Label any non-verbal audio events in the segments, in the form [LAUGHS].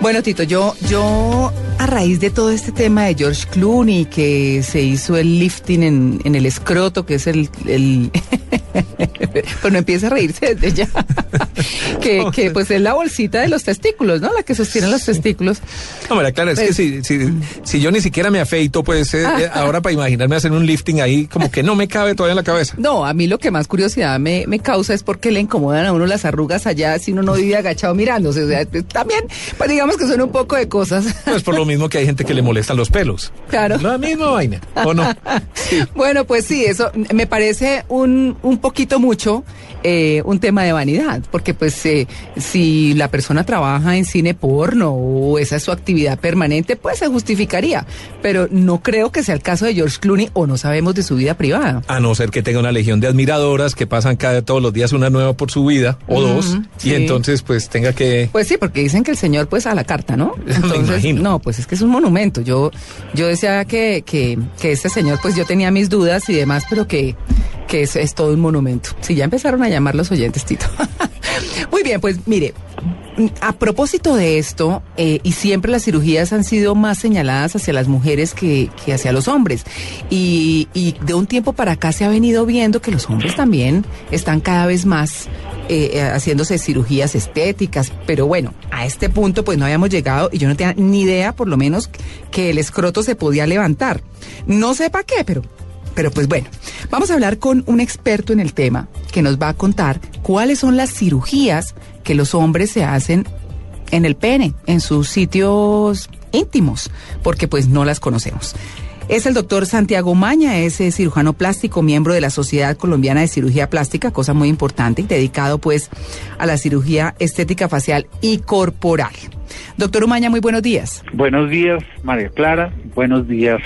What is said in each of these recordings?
Bueno, Tito, yo, yo a raíz de todo este tema de George Clooney, que se hizo el lifting en, en el escroto, que es el... el [LAUGHS] [LAUGHS] bueno, empieza a reírse desde ya. [LAUGHS] que, que pues es la bolsita de los testículos, ¿no? La que sostiene los testículos. No, María Clara, es que Pues- si, si, si yo ni siquiera me afeito, pues eh, eh, ahora para imaginarme hacer un lifting ahí, como que no me cabe todavía en la cabeza. No, a mí lo que más curiosidad me, me causa es por qué le incomodan a uno las arrugas allá si uno no vive agachado mirándose. O sea, también, pues digamos que son un poco de cosas. Pues por lo mismo que hay gente que le molestan los pelos. Claro. La misma vaina, ¿o no? [LAUGHS] Sí. Bueno, pues sí, eso me parece un, un poquito mucho eh, un tema de vanidad, porque pues eh, si la persona trabaja en cine porno o esa es su actividad permanente, pues se justificaría, pero no creo que sea el caso de George Clooney o no sabemos de su vida privada. A no ser que tenga una legión de admiradoras que pasan cada todos los días una nueva por su vida, o dos, sí. y entonces pues tenga que... Pues sí, porque dicen que el señor pues a la carta, ¿no? [LAUGHS] Me imagino. no, pues es que es un monumento. Yo, yo decía que, que, que este señor, pues yo tenía mis dudas y demás, pero que, que es, es todo un monumento. Sí, ya empezaron a llamar los oyentes, Tito. [LAUGHS] Muy bien, pues mire, a propósito de esto, eh, y siempre las cirugías han sido más señaladas hacia las mujeres que, que hacia los hombres. Y, y de un tiempo para acá se ha venido viendo que los hombres también están cada vez más eh, eh, haciéndose cirugías estéticas. Pero bueno, a este punto pues no habíamos llegado y yo no tenía ni idea, por lo menos, que el escroto se podía levantar. No sé para qué, pero pero pues bueno, vamos a hablar con un experto en el tema que nos va a contar cuáles son las cirugías que los hombres se hacen en el pene, en sus sitios íntimos, porque pues no las conocemos. Es el doctor Santiago Maña, es eh, cirujano plástico, miembro de la Sociedad Colombiana de Cirugía Plástica, cosa muy importante, dedicado pues a la cirugía estética facial y corporal. Doctor Umaña, muy buenos días. Buenos días, María Clara. Buenos días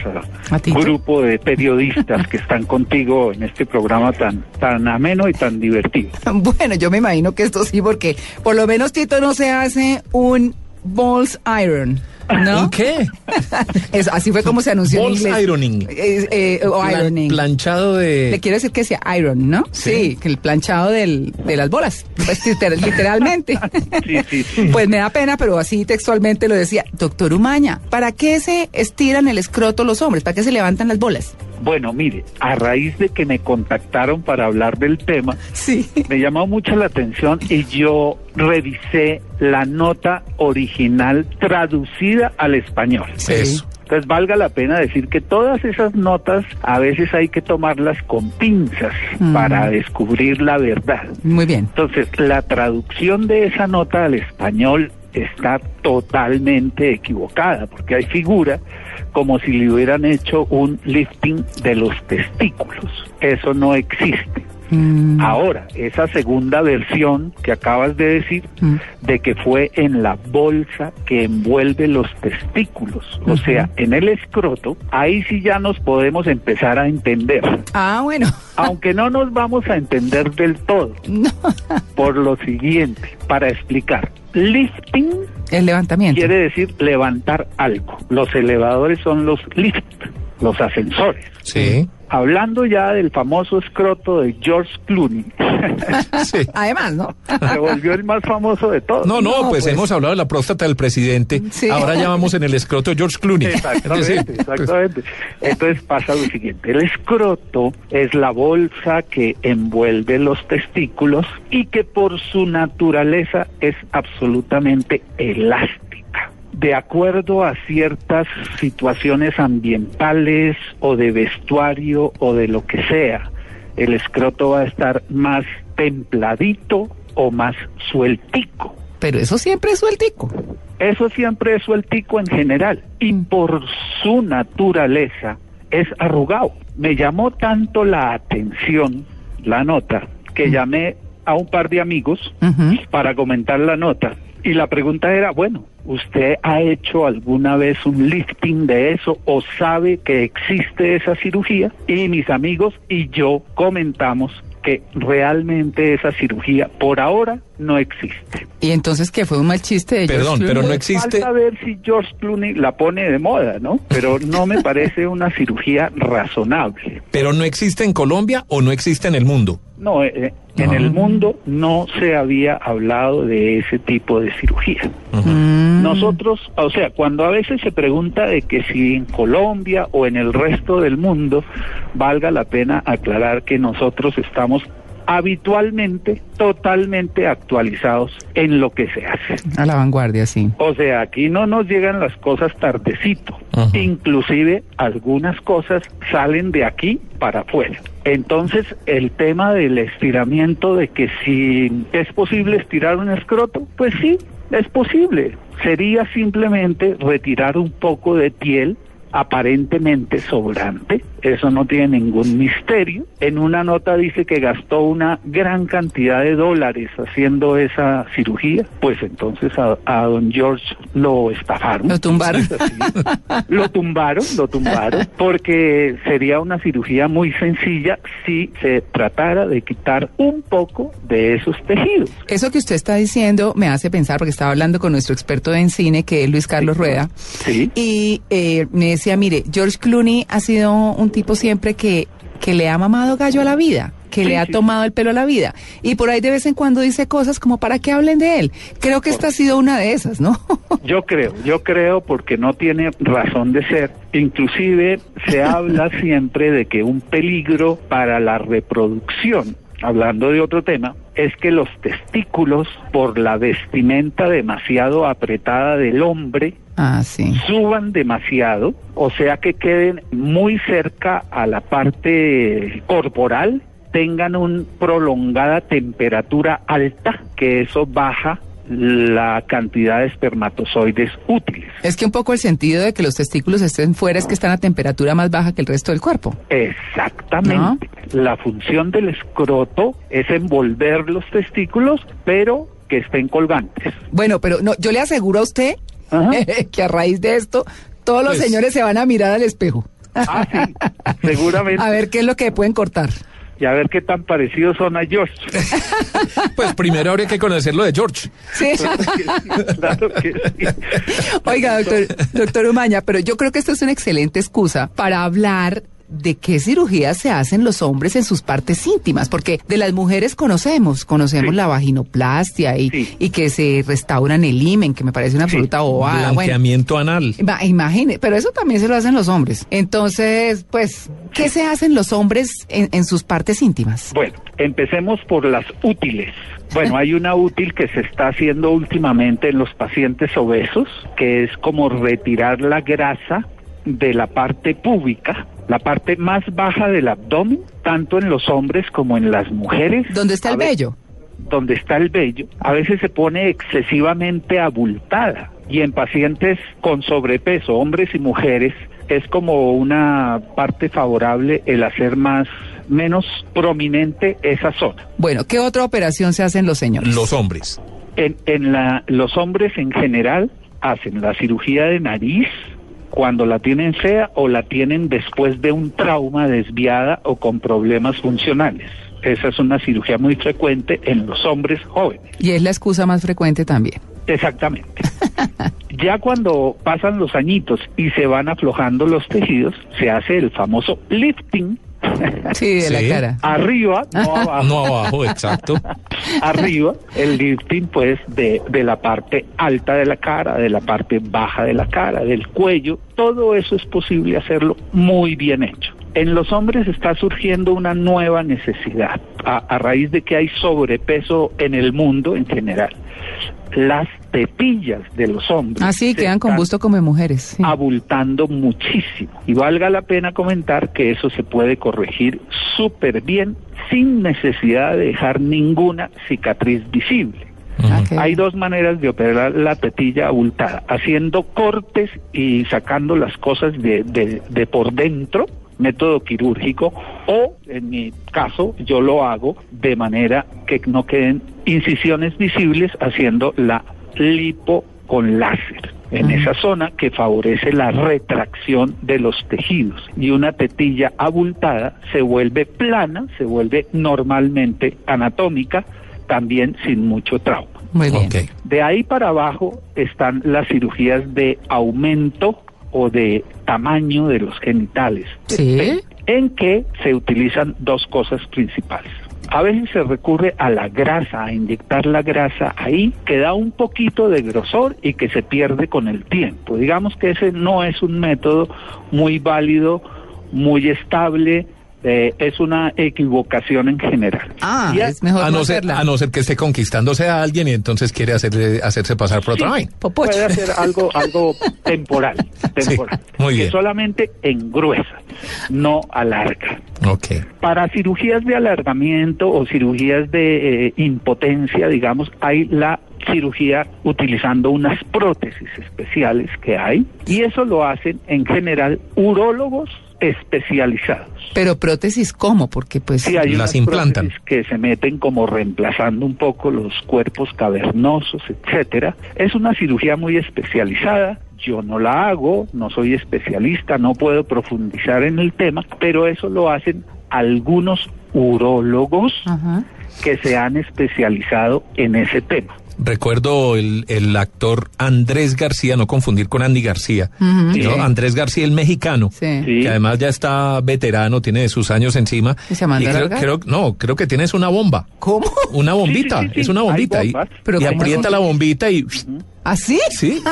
A a ti. grupo de periodistas que están contigo en este programa tan, tan ameno y tan divertido. [LAUGHS] Bueno, yo me imagino que esto sí, porque por lo menos Tito no se hace un balls iron. ¿No? ¿Un qué? [LAUGHS] Es- así fue como se anunció en Balls inglés. ironing. Eh, eh, o Plan- ironing. planchado de... Le quiero decir que sea iron, ¿no? Sí, que el planchado del, de las bolas, pues, [LAUGHS] liter- literalmente. [LAUGHS] Sí, sí, sí. Pues me da pena, pero así textualmente lo decía. Doctor Umaña, ¿para qué se estiran el escroto los hombres? ¿Para qué se levantan las bolas? Bueno, mire, a raíz de que me contactaron para hablar del tema, Sí. me llamó mucho la atención y yo revisé la nota original traducida al español. Eso. Entonces valga la pena decir que todas esas notas a veces hay que tomarlas con pinzas Mm. para descubrir la verdad. Muy bien. Entonces, la traducción de esa nota al español está totalmente equivocada, porque hay figura como si le hubieran hecho un lifting de los testículos. Eso no existe. Mm, Ahora, esa segunda versión que acabas de decir, Mm. de que fue en la bolsa que envuelve los testículos, o sea, en el escroto, ahí sí ya nos podemos empezar a entender Ah, bueno. aunque no nos vamos a entender del todo, [LAUGHS] No. por lo siguiente, para explicar. Lifting El levantamiento. quiere decir levantar algo. Los elevadores son los lift, los ascensores. Sí. Hablando ya del famoso escroto de George Clooney, [LAUGHS] sí. Además, ¿no? se volvió el más famoso de todos. No, no, No, pues, pues. hemos hablado de la próstata del presidente. Sí. Ahora ya vamos en el escroto de George Clooney. Exactamente, exactamente. Entonces pasa lo siguiente, el escroto es la bolsa que envuelve los testículos y que por su naturaleza es absolutamente elástica. De acuerdo a ciertas situaciones ambientales o de vestuario o de lo que sea, el escroto va a estar más templadito o más sueltico. Pero eso siempre es sueltico. Eso siempre es sueltico en general y por su naturaleza es arrugado. Me llamó tanto la atención la nota que llamé a un par de amigos para comentar la nota. Y la pregunta era, bueno, ¿usted ha hecho alguna vez un lifting de eso o sabe que existe esa cirugía? Y mis amigos y yo comentamos que realmente esa cirugía por ahora no existe. Y entonces, ¿qué fue un mal chiste de George Perdón, pero no existe. Falta ver si George Clooney la pone de moda, ¿no? Pero no me [LAUGHS] parece una cirugía razonable. Pero no existe en Colombia o no existe en el mundo. No, eh, en Ah. el mundo no se había hablado de ese tipo de cirugía. Mm. Nosotros, o sea, cuando a veces se pregunta de que si en Colombia o en el resto del mundo, valga la pena aclarar que nosotros estamos habitualmente totalmente actualizados en lo que se hace. A la vanguardia, sí. O sea, aquí no nos llegan las cosas tardecito. Ajá. Inclusive algunas cosas salen de aquí para afuera. Entonces, el tema del estiramiento de que si es posible estirar un escroto, pues sí, es posible. Sería simplemente retirar un poco de piel aparentemente sobrante, eso no tiene ningún misterio. En una nota dice que gastó una gran cantidad de dólares haciendo esa cirugía, pues entonces a, a don George lo estafaron. Lo tumbaron. Lo tumbaron, lo tumbaron, porque sería una cirugía muy sencilla si se tratara de quitar un poco de esos tejidos. Eso que usted está diciendo me hace pensar, porque estaba hablando con nuestro experto en cine, que es Luis Carlos Rueda, Sí. y eh, me decía, mire, George Clooney ha sido un tipo siempre que, que le ha mamado gallo a la vida, que Sí, le ha sí. tomado el pelo a la vida, y por ahí de vez en cuando dice cosas como para que hablen de él. Creo que esta ha sido una de esas, ¿no? [LAUGHS] Yo creo, yo creo porque no tiene razón de ser. Inclusive se [LAUGHS] habla siempre de que un peligro para la reproducción, hablando de otro tema, es que los testículos, por la vestimenta demasiado apretada del hombre, ah, sí. suban demasiado, o sea que queden muy cerca a la parte corporal, tengan una prolongada temperatura alta, que eso baja la cantidad de espermatozoides útiles. Es que un poco el sentido de que los testículos estén fuera es que están a temperatura más baja que el resto del cuerpo. Exactamente. La función del escroto es envolver los testículos, pero que estén colgantes. Bueno, pero no, yo le aseguro a usted. [LAUGHS] que a raíz de esto, todos los Pues- señores se van a mirar al espejo. Ah, sí, seguramente. [LAUGHS] A ver qué es lo que pueden cortar. Y a ver qué tan parecidos son a George. [LAUGHS] Pues primero habría que conocer lo de George. Sí. claro que sí. Oiga, doctor, doctor Umaña, pero yo creo que esto es una excelente excusa para hablar de qué cirugías se hacen los hombres en sus partes íntimas, porque de las mujeres conocemos, conocemos Sí. la vaginoplastia y, Sí. y que se restauran el himen, que me parece una Sí. absoluta bobada. Bueno, Blanqueamiento anal. Imagine, pero eso también se lo hacen los hombres. Entonces, pues, ¿qué se hacen los hombres en, en sus partes íntimas? Bueno, empecemos por las útiles. Bueno, [LAUGHS] hay una útil que se está haciendo últimamente en los pacientes obesos, que es como retirar la grasa de la parte púbica, la parte más baja del abdomen, tanto en los hombres como en las mujeres. ¿Dónde está el vello? donde está el vello, a veces se pone excesivamente abultada y en pacientes con sobrepeso, hombres y mujeres, es como una parte favorable el hacer más menos prominente esa zona. Bueno, ¿qué otra operación se hacen los señores? Los hombres. En, en la, los hombres en general hacen la cirugía de nariz cuando la tienen fea o la tienen después de un trauma desviada o con problemas funcionales. Esa es una cirugía muy frecuente en los hombres jóvenes. Y es la excusa más frecuente también. Exactamente. [LAUGHS] ya cuando pasan los añitos y se van aflojando los tejidos, se hace el famoso lifting [LAUGHS] Sí, de la cara. arriba, no [LAUGHS] abajo. No abajo, exacto. [LAUGHS] arriba, el lifting pues de, de la parte alta de la cara, de la parte baja de la cara, del cuello, todo eso es posible hacerlo muy bien hecho. En los hombres está surgiendo una nueva necesidad a, a raíz de que hay sobrepeso en el mundo en general. Las tetillas de los hombres Ah, sí, se quedan con gusto como mujeres. sí. abultando muchísimo. Y valga la pena comentar que eso se puede corregir súper bien sin necesidad de dejar ninguna cicatriz visible. Ah, Hay dos maneras de operar la tetilla abultada, haciendo cortes y sacando las cosas de, de- de por dentro, método quirúrgico, o en mi caso yo lo hago de manera que no queden incisiones visibles haciendo la lipo con láser en esa zona que favorece la retracción de los tejidos y una tetilla abultada se vuelve plana, se vuelve normalmente anatómica, también sin mucho trauma. Muy bien. De ahí para abajo están las cirugías de aumento o de tamaño de los genitales, Sí. en que se utilizan dos cosas principales. A veces se recurre a la grasa, a inyectar la grasa ahí, que da un poquito de grosor y que se pierde con el tiempo. Digamos que ese no es un método muy válido, muy estable, eh, es una equivocación en general. Ah, a- es mejor A no no, ser, hacerla. a no ser que esté conquistándose a alguien y entonces quiere hacerle, hacerse pasar por otra vaina. Popocho. puede hacer algo algo temporal, [LAUGHS] temporal muy bien. que solamente engruesa, no alarga. Ok. Para cirugías de alargamiento o cirugías de eh, impotencia, digamos, hay la cirugía utilizando unas prótesis especiales que hay y eso lo hacen en general urólogos especializados. Pero prótesis, ¿cómo? Porque pues... Sí, hay Las unas implantan. prótesis que se meten como reemplazando un poco los cuerpos cavernosos, etcétera. Es una cirugía muy especializada. Yo no la hago, no soy especialista, no puedo profundizar en el tema, pero eso lo hacen algunos urólogos Ajá. que se han especializado en ese tema. Recuerdo el, el actor Andrés García, no confundir con Andy García, Sí. Andrés García, el mexicano. Sí. Que además ya está veterano, tiene sus años encima. ¿Y se mandó a creo, creo- no, creo que tienes una bomba. ¿Cómo? Una bombita, sí, sí, es una bombita. y- y ¿cómo aprieta la bombita y ¿Así? sí,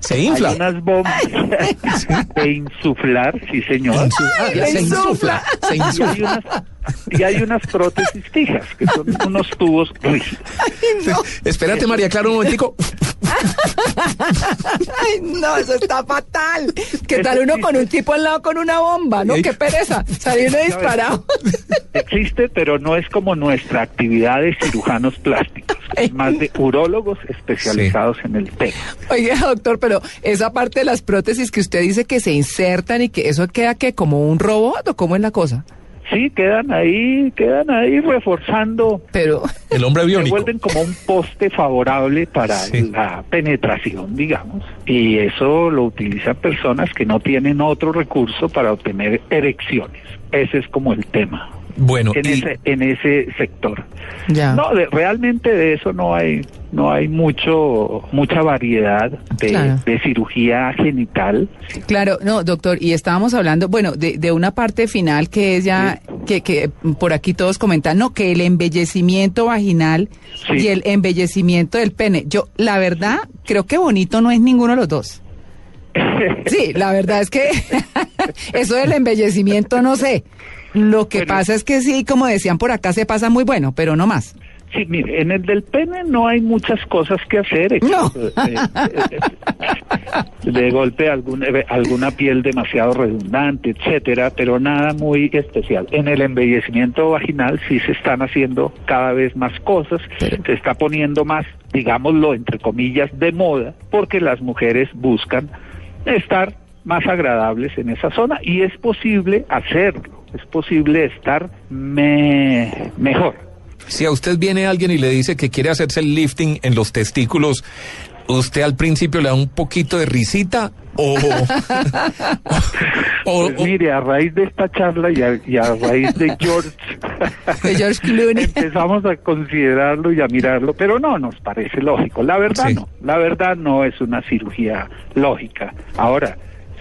se infla. Hay unas bombas de insuflar, sí señor. Ah, Ay, se insufla. insufla, se Y hay, insufla. unas, y hay unas prótesis fijas, que son unos tubos rígidos. Espérate, María Clara, un momentico. Ay, no, eso está fatal. ¿Qué tal uno con un tipo al lado con una bomba? No, qué pereza. Salir uno disparado. Existe, pero no es como nuestra actividad de cirujanos plásticos, es más de urólogos especializados en el tema. Oiga, doctor, pero esa parte de las prótesis que usted dice que se insertan y que eso queda que como un robot o cómo es la cosa. Sí, quedan ahí, quedan ahí reforzando, Pero, El hombre se biónico. vuelven como un poste favorable para Sí. la penetración, digamos. Y eso lo utilizan personas que no tienen otro recurso para obtener erecciones. Ese es como el tema Bueno, en y- ese en ese sector. ya. No, de- realmente de eso no hay no hay mucho mucha variedad de, Claro. de cirugía genital. Claro, no, doctor, y estábamos hablando, bueno, de, de una parte final que es ya, que, que por aquí todos comentan, no, que el embellecimiento vaginal Sí. y el embellecimiento del pene. Yo, la verdad, creo que bonito no es ninguno de los dos. [LAUGHS] Sí, la verdad es que [LAUGHS] eso del embellecimiento no sé. Lo que Bueno. pasa es que sí, como decían por acá, se pasa muy bueno, pero no más. Sí, mire, en el del pene no hay muchas cosas que hacer. No. excepto, eh, eh, de golpe algún, eh, alguna piel demasiado redundante, etcétera, pero nada muy especial. En el embellecimiento vaginal sí se están haciendo cada vez más cosas, Pero- se está poniendo más, digámoslo entre comillas, de moda, porque las mujeres buscan estar más agradables en esa zona y es posible hacerlo, es posible estar me- mejor. si a usted viene alguien y le dice que quiere hacerse el lifting en los testículos, ¿usted al principio le da un poquito de risita o... [LAUGHS] o- Pues o- mire, a raíz de esta charla y a, y a raíz de George, [LAUGHS] De George Clooney. empezamos a considerarlo y a mirarlo, pero no nos parece lógico. La verdad Sí. no, la verdad no es una cirugía lógica. Ahora,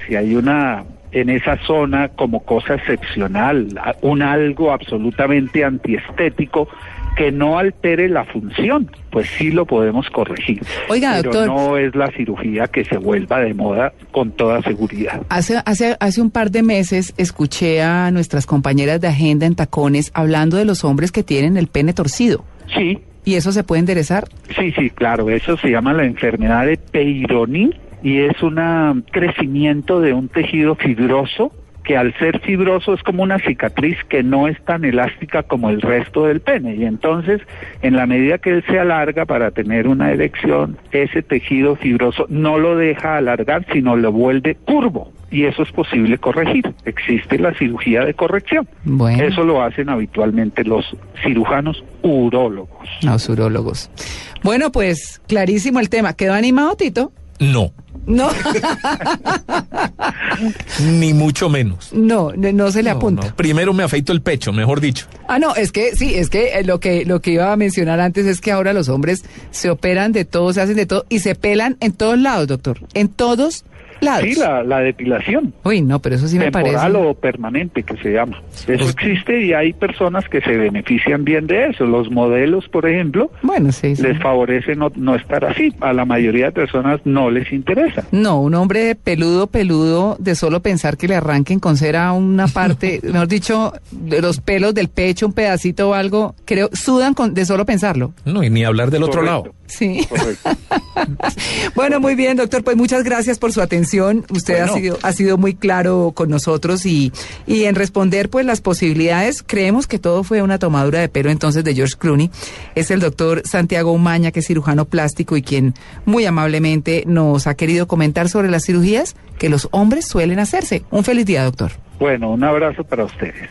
si hay una en esa zona como cosa excepcional, un algo absolutamente antiestético que no altere la función, pues sí lo podemos corregir. Oiga, pero doctor. no es la cirugía que se vuelva de moda con toda seguridad. Hace, hace, hace un par de meses escuché a nuestras compañeras de agenda en tacones hablando de los hombres que tienen el pene torcido. Sí, ¿Y eso se puede enderezar? Sí, sí, claro, eso se llama la enfermedad de Peyronie y es un crecimiento de un tejido fibroso que al ser fibroso es como una cicatriz que no es tan elástica como el resto del pene. Y entonces, en la medida que él se alarga para tener una erección, ese tejido fibroso no lo deja alargar, sino lo vuelve curvo. Y eso es posible corregir. Existe la cirugía de corrección. Bueno. Eso lo hacen habitualmente los cirujanos urólogos. Los urólogos. Bueno, pues clarísimo el tema. ¿Quedó animado, Tito? No, No, [LAUGHS] ni mucho menos. no, no, no se le No, apunta. no. Primero me afeito el pecho, mejor dicho. Ah, no, es que sí, es que eh, lo que lo que iba a mencionar antes es que ahora los hombres se operan de todo, se hacen de todo y se pelan en todos lados, doctor. En todos lados. Sí, la, la depilación. Uy, no, pero eso sí me parece. temporal o permanente que se llama. Eso Pues- existe y hay personas que se benefician bien de eso. Los modelos, por ejemplo, Bueno, sí, sí. les favorece no, no estar así. A la mayoría de personas no les interesa. No, un hombre peludo, peludo, de solo pensar que le arranquen con cera una parte, [LAUGHS] mejor dicho, de los pelos del pecho, un pedacito o algo, creo, sudan con, de solo pensarlo. No, y ni hablar del otro lado. Sí. Correcto. [LAUGHS] Bueno, muy bien, doctor. Pues muchas gracias por su atención. Usted ha sido ha sido muy claro con nosotros y, y en responder pues las posibilidades. Creemos que todo fue una tomadura de pelo entonces de George Clooney. Es el doctor Santiago Umaña, que es cirujano plástico y quien muy amablemente nos ha querido comentar sobre las cirugías que los hombres suelen hacerse. Un feliz día, doctor. Bueno, un abrazo para ustedes.